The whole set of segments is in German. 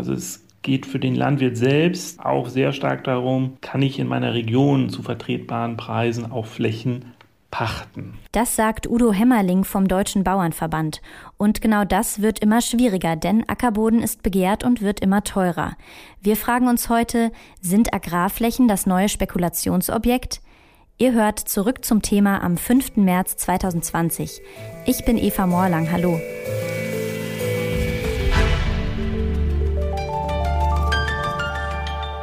Also es geht für den Landwirt selbst auch sehr stark darum, kann ich in meiner Region zu vertretbaren Preisen auch Flächen pachten. Das sagt Udo Hemmerling vom Deutschen Bauernverband. Und genau das wird immer schwieriger, denn Ackerboden ist begehrt und wird immer teurer. Wir fragen uns heute, sind Agrarflächen das neue Spekulationsobjekt? Ihr hört zurück zum Thema am 5. März 2020. Ich bin Eva Morlang. Hallo.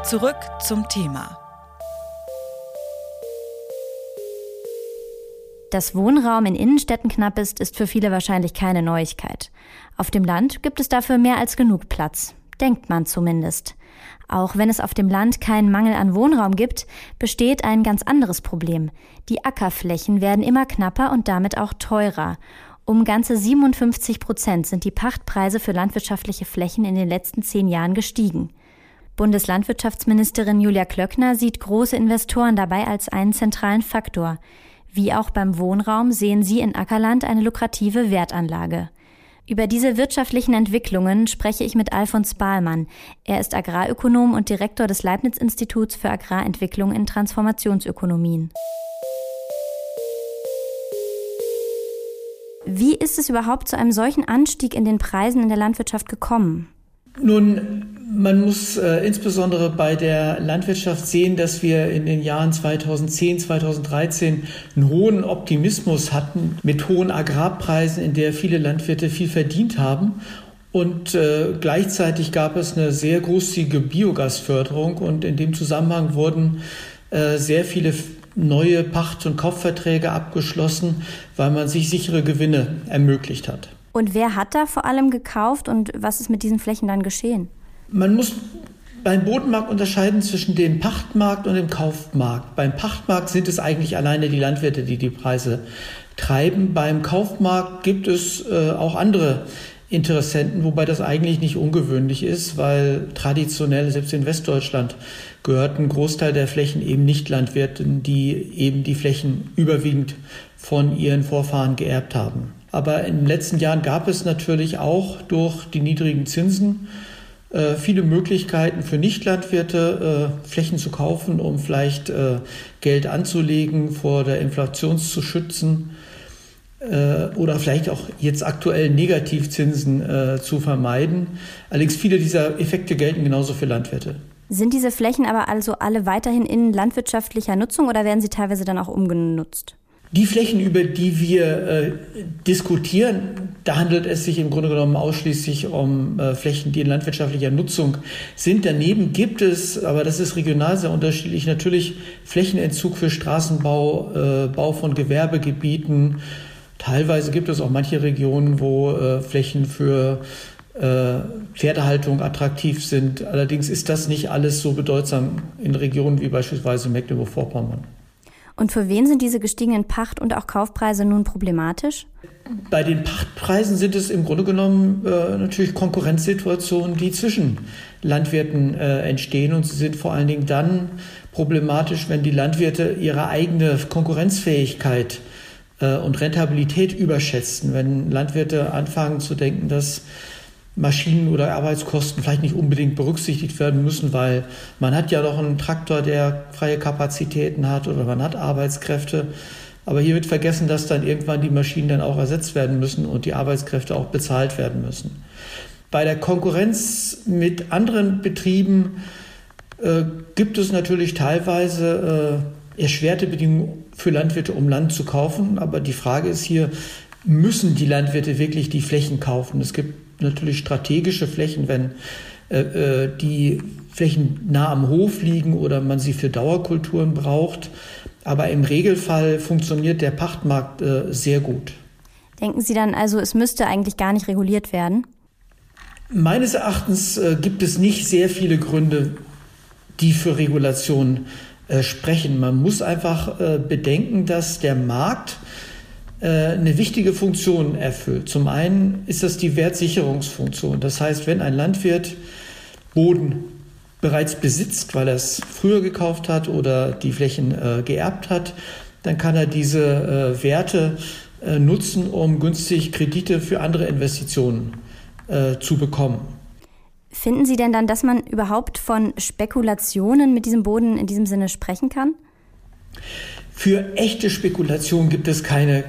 Zurück zum Thema. Dass Wohnraum in Innenstädten knapp ist, ist für viele wahrscheinlich keine Neuigkeit. Auf dem Land gibt es dafür mehr als genug Platz. Denkt man zumindest. Auch wenn es auf dem Land keinen Mangel an Wohnraum gibt, besteht ein ganz anderes Problem. Die Ackerflächen werden immer knapper und damit auch teurer. Um ganze 57 Prozent sind die Pachtpreise für landwirtschaftliche Flächen in den letzten zehn Jahren gestiegen. Bundeslandwirtschaftsministerin Julia Klöckner sieht große Investoren dabei als einen zentralen Faktor. Wie auch beim Wohnraum sehen sie in Ackerland eine lukrative Wertanlage. Über diese wirtschaftlichen Entwicklungen spreche ich mit Alfons Bahlmann. Er ist Agrarökonom und Direktor des Leibniz-Instituts für Agrarentwicklung in Transformationsökonomien. Wie ist es überhaupt zu einem solchen Anstieg in den Preisen in der Landwirtschaft gekommen? Nun, man muss äh, insbesondere bei der Landwirtschaft sehen, dass wir in den Jahren 2010, 2013 einen hohen Optimismus hatten mit hohen Agrarpreisen, in der viele Landwirte viel verdient haben. Und äh, gleichzeitig gab es eine sehr großzügige Biogasförderung und in dem Zusammenhang wurden äh, sehr viele neue Pacht- und Kaufverträge abgeschlossen, weil man sich sichere Gewinne ermöglicht hat. Und wer hat da vor allem gekauft und was ist mit diesen Flächen dann geschehen? Man muss beim Bodenmarkt unterscheiden zwischen dem Pachtmarkt und dem Kaufmarkt. Beim Pachtmarkt sind es eigentlich alleine die Landwirte, die die Preise treiben. Beim Kaufmarkt gibt es äh, auch andere Interessenten, wobei das eigentlich nicht ungewöhnlich ist, weil traditionell, selbst in Westdeutschland, gehört ein Großteil der Flächen eben nicht Landwirten, die eben die Flächen überwiegend von ihren Vorfahren geerbt haben. Aber in den letzten Jahren gab es natürlich auch durch die niedrigen Zinsen viele Möglichkeiten für Nichtlandwirte, äh, Flächen zu kaufen, um vielleicht äh, Geld anzulegen, vor der Inflation zu schützen äh, oder vielleicht auch jetzt aktuell Negativzinsen äh, zu vermeiden. Allerdings viele dieser Effekte gelten genauso für Landwirte. Sind diese Flächen aber also alle weiterhin in landwirtschaftlicher Nutzung oder werden sie teilweise dann auch umgenutzt? Die Flächen, über die wir äh, diskutieren, da handelt es sich im Grunde genommen ausschließlich um äh, Flächen, die in landwirtschaftlicher Nutzung sind. Daneben gibt es, aber das ist regional sehr unterschiedlich, natürlich Flächenentzug für Straßenbau, äh, Bau von Gewerbegebieten. Teilweise gibt es auch manche Regionen, wo äh, Flächen für äh, Pferdehaltung attraktiv sind. Allerdings ist das nicht alles so bedeutsam in Regionen wie beispielsweise Mecklenburg-Vorpommern. Und für wen sind diese gestiegenen Pacht- und auch Kaufpreise nun problematisch? Bei den Pachtpreisen sind es im Grunde genommen äh, natürlich Konkurrenzsituationen, die zwischen Landwirten äh, entstehen. Und sie sind vor allen Dingen dann problematisch, wenn die Landwirte ihre eigene Konkurrenzfähigkeit äh, und Rentabilität überschätzen. Wenn Landwirte anfangen zu denken, dass Maschinen- oder Arbeitskosten vielleicht nicht unbedingt berücksichtigt werden müssen, weil man hat ja doch einen Traktor, der freie Kapazitäten hat oder man hat Arbeitskräfte. Aber hier wird vergessen, dass dann irgendwann die Maschinen dann auch ersetzt werden müssen und die Arbeitskräfte auch bezahlt werden müssen. Bei der Konkurrenz mit anderen Betrieben äh, gibt es natürlich teilweise äh, erschwerte Bedingungen für Landwirte, um Land zu kaufen. Aber die Frage ist hier, müssen die Landwirte wirklich die Flächen kaufen? Es gibt natürlich strategische Flächen, wenn äh, äh, die Flächen nah am Hof liegen oder man sie für Dauerkulturen braucht. Aber im Regelfall funktioniert der Pachtmarkt äh, sehr gut. Denken Sie dann also, es müsste eigentlich gar nicht reguliert werden? Meines Erachtens äh, gibt es nicht sehr viele Gründe, die für Regulation äh, sprechen. Man muss einfach äh, bedenken, dass der Markt eine wichtige Funktion erfüllt. Zum einen ist das die Wertsicherungsfunktion. Das heißt, wenn ein Landwirt Boden bereits besitzt, weil er es früher gekauft hat oder die Flächen äh, geerbt hat, dann kann er diese äh, Werte äh, nutzen, um günstig Kredite für andere Investitionen äh, zu bekommen. Finden Sie denn dann, dass man überhaupt von Spekulationen mit diesem Boden in diesem Sinne sprechen kann? Für echte Spekulation gibt es keine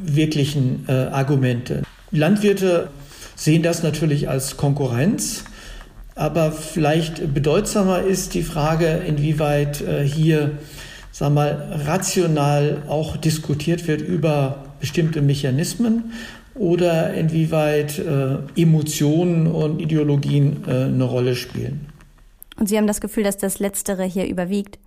wirklichen äh, Argumente. Landwirte sehen das natürlich als Konkurrenz, aber vielleicht bedeutsamer ist die Frage, inwieweit äh, hier sag mal, rational auch diskutiert wird über bestimmte Mechanismen oder inwieweit äh, Emotionen und Ideologien äh, eine Rolle spielen. Und Sie haben das Gefühl, dass das Letztere hier überwiegt?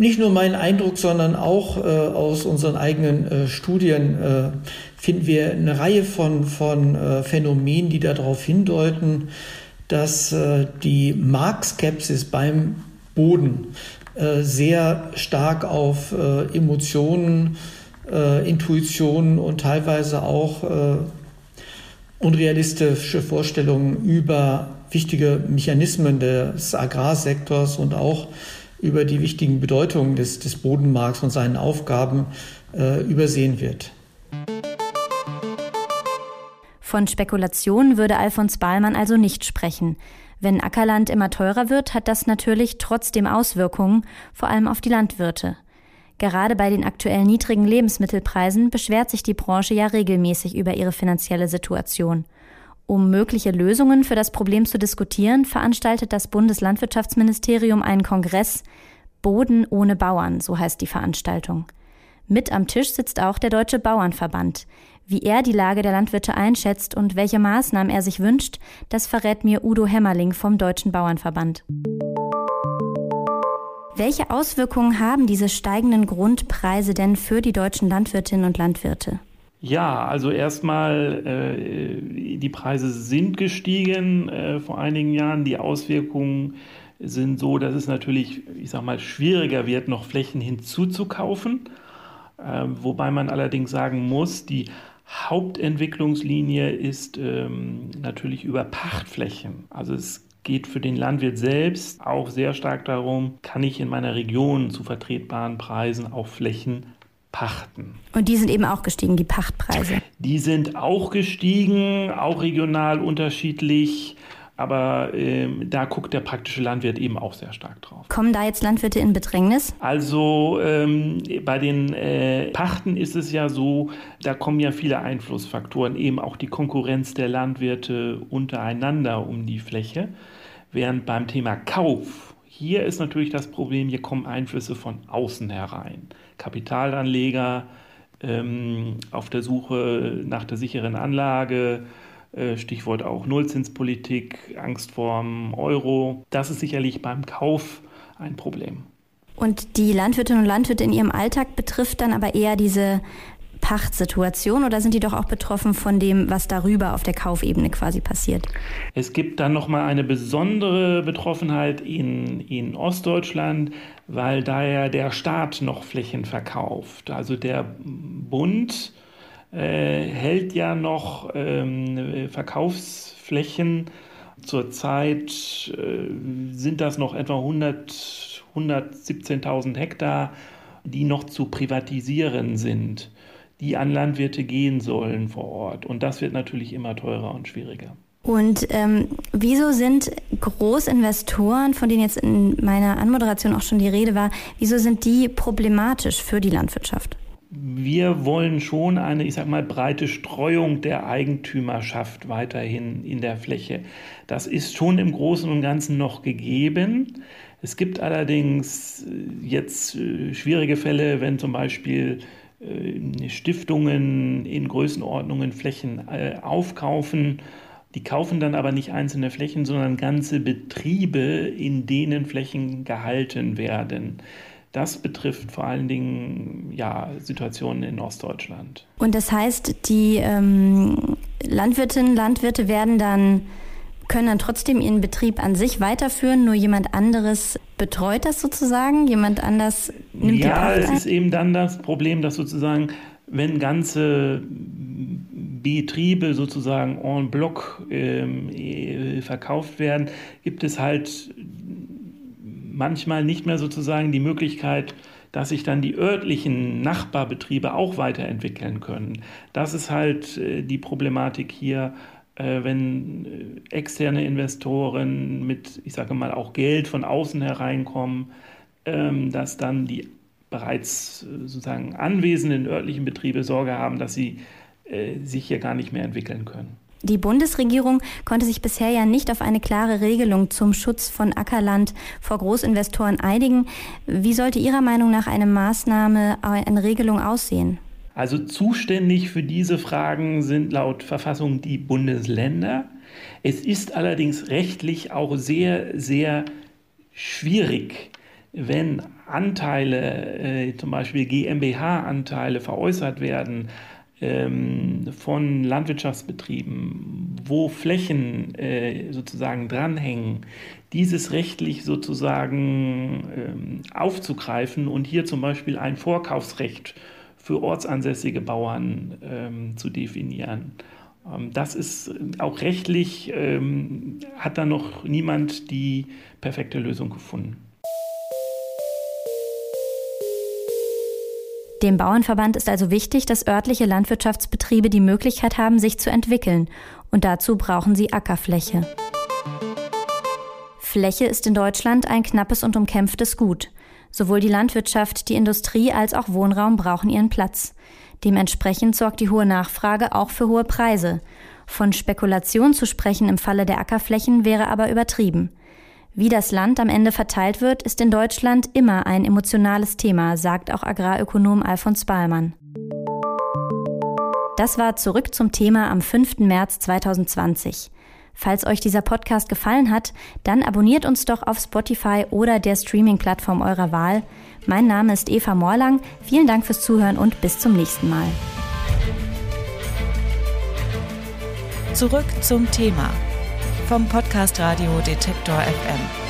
Nicht nur mein Eindruck, sondern auch äh, aus unseren eigenen äh, Studien äh, finden wir eine Reihe von, von äh, Phänomenen, die darauf hindeuten, dass die Marktskepsis beim Boden sehr stark auf Emotionen äh, Intuitionen und teilweise auch äh, unrealistische Vorstellungen über wichtige Mechanismen des Agrarsektors und auch über die wichtigen Bedeutungen des, des Bodenmarks und seinen Aufgaben äh, übersehen wird. Von Spekulation würde Alfons Bahlmann also nicht sprechen. Wenn Ackerland immer teurer wird, hat das natürlich trotzdem Auswirkungen, vor allem auf die Landwirte. Gerade bei den aktuell niedrigen Lebensmittelpreisen beschwert sich die Branche ja regelmäßig über ihre finanzielle Situation. Um mögliche Lösungen für das Problem zu diskutieren, veranstaltet das Bundeslandwirtschaftsministerium einen Kongress Boden ohne Bauern, so heißt die Veranstaltung. Mit am Tisch sitzt auch der Deutsche Bauernverband. Wie er die Lage der Landwirte einschätzt und welche Maßnahmen er sich wünscht, das verrät mir Udo Hämmerling vom Deutschen Bauernverband. Welche Auswirkungen haben diese steigenden Grundpreise denn für die deutschen Landwirtinnen und Landwirte? Ja, also erstmal, äh, die Preise sind gestiegen äh, vor einigen Jahren. Die Auswirkungen sind so, dass es natürlich, ich sag mal, schwieriger wird, noch Flächen hinzuzukaufen. Äh, wobei man allerdings sagen muss, die Hauptentwicklungslinie ist ähm, natürlich über Pachtflächen. Also es geht für den Landwirt selbst auch sehr stark darum, kann ich in meiner Region zu vertretbaren Preisen auch Flächen pachten. Und die sind eben auch gestiegen, die Pachtpreise. Die sind auch gestiegen, auch regional unterschiedlich. Aber ähm, da guckt der praktische Landwirt eben auch sehr stark drauf. Kommen da jetzt Landwirte in Bedrängnis? Also ähm, bei den äh, Pachten ist es ja so, da kommen ja viele Einflussfaktoren, eben auch die Konkurrenz der Landwirte untereinander um die Fläche. Während beim Thema Kauf, hier ist natürlich das Problem, hier kommen Einflüsse von außen herein. Kapitalanleger ähm, auf der Suche nach der sicheren Anlage, äh, Stichwort auch Nullzinspolitik, Angst vorm Euro. Das ist sicherlich beim Kauf ein Problem. Und die Landwirtinnen und Landwirte in ihrem Alltag betrifft dann aber eher diese Pachtsituation oder sind die doch auch betroffen von dem, was darüber auf der Kaufebene quasi passiert? Es gibt dann nochmal eine besondere Betroffenheit in, in Ostdeutschland, weil da ja der Staat noch Flächen verkauft. Also der Bund äh, hält ja noch ähm, Verkaufsflächen. Zurzeit äh, sind das noch etwa 100, 117.000 Hektar, die noch zu privatisieren sind, die an Landwirte gehen sollen vor Ort. Und das wird natürlich immer teurer und schwieriger. Und ähm, wieso sind Großinvestoren, von denen jetzt in meiner Anmoderation auch schon die Rede war, wieso sind die problematisch für die Landwirtschaft? wir wollen schon eine, ich sag mal, breite Streuung der Eigentümerschaft weiterhin in der Fläche. Das ist schon im Großen und Ganzen noch gegeben. Es gibt allerdings äh, jetzt äh, schwierige Fälle, wenn zum Beispiel Stiftungen in Größenordnungen Flächen aufkaufen. Die kaufen dann aber nicht einzelne Flächen, sondern ganze Betriebe, in denen Flächen gehalten werden. Das betrifft vor allen Dingen ja, Situationen in Ostdeutschland. Und das heißt, die ähm, Landwirtinnen, Landwirte werden dann können dann trotzdem ihren Betrieb an sich weiterführen, nur jemand anderes betreut das sozusagen, jemand anders nimmt ja, die Ja, es ist eben dann das Problem, dass sozusagen, wenn ganze Betriebe sozusagen en bloc ähm, äh, verkauft werden, gibt es halt manchmal nicht mehr sozusagen die Möglichkeit, dass sich dann die örtlichen Nachbarbetriebe auch weiterentwickeln können. Das ist halt äh, die Problematik hier, wenn äh, externe Investoren mit, ich sage mal, auch Geld von außen hereinkommen, ähm, dass dann die bereits äh, sozusagen anwesenden örtlichen Betriebe Sorge haben, dass sie sich hier gar nicht mehr entwickeln können. Die Bundesregierung konnte sich bisher ja nicht auf eine klare Regelung zum Schutz von Ackerland vor Großinvestoren einigen. Wie sollte Ihrer Meinung nach eine Maßnahme, eine Regelung aussehen? Also zuständig für diese Fragen sind laut Verfassung die Bundesländer. Es ist allerdings rechtlich auch sehr, sehr schwierig, wenn Anteile, äh, zum Beispiel GmbH-Anteile veräußert werden ähm, von Landwirtschaftsbetrieben, wo Flächen äh, sozusagen dranhängen, dieses rechtlich sozusagen ähm, aufzugreifen und hier zum Beispiel ein Vorkaufsrecht für ortsansässige Bauern ähm, zu definieren. Ähm, das ist auch rechtlich, ähm, hat da noch niemand die perfekte Lösung gefunden. Dem Bauernverband ist also wichtig, dass örtliche Landwirtschaftsbetriebe die Möglichkeit haben, sich zu entwickeln. Und dazu brauchen sie Ackerfläche. Fläche ist in Deutschland ein knappes und umkämpftes Gut. Sowohl die Landwirtschaft, die Industrie als auch Wohnraum brauchen ihren Platz. Dementsprechend sorgt die hohe Nachfrage auch für hohe Preise. Von Spekulation zu sprechen im Falle der Ackerflächen wäre aber übertrieben. Wie das Land am Ende verteilt wird, ist in Deutschland immer ein emotionales Thema, sagt auch Agrarökonom Alfons Bahlmann. Das war zurück zum Thema am 5. März 2020. Falls euch dieser Podcast gefallen hat, dann abonniert uns doch auf Spotify oder der Streaming-Plattform eurer Wahl. Mein Name ist Eva Morlang. Vielen Dank fürs Zuhören und bis zum nächsten Mal. Zurück zum Thema vom Podcast Radio Detektor FM.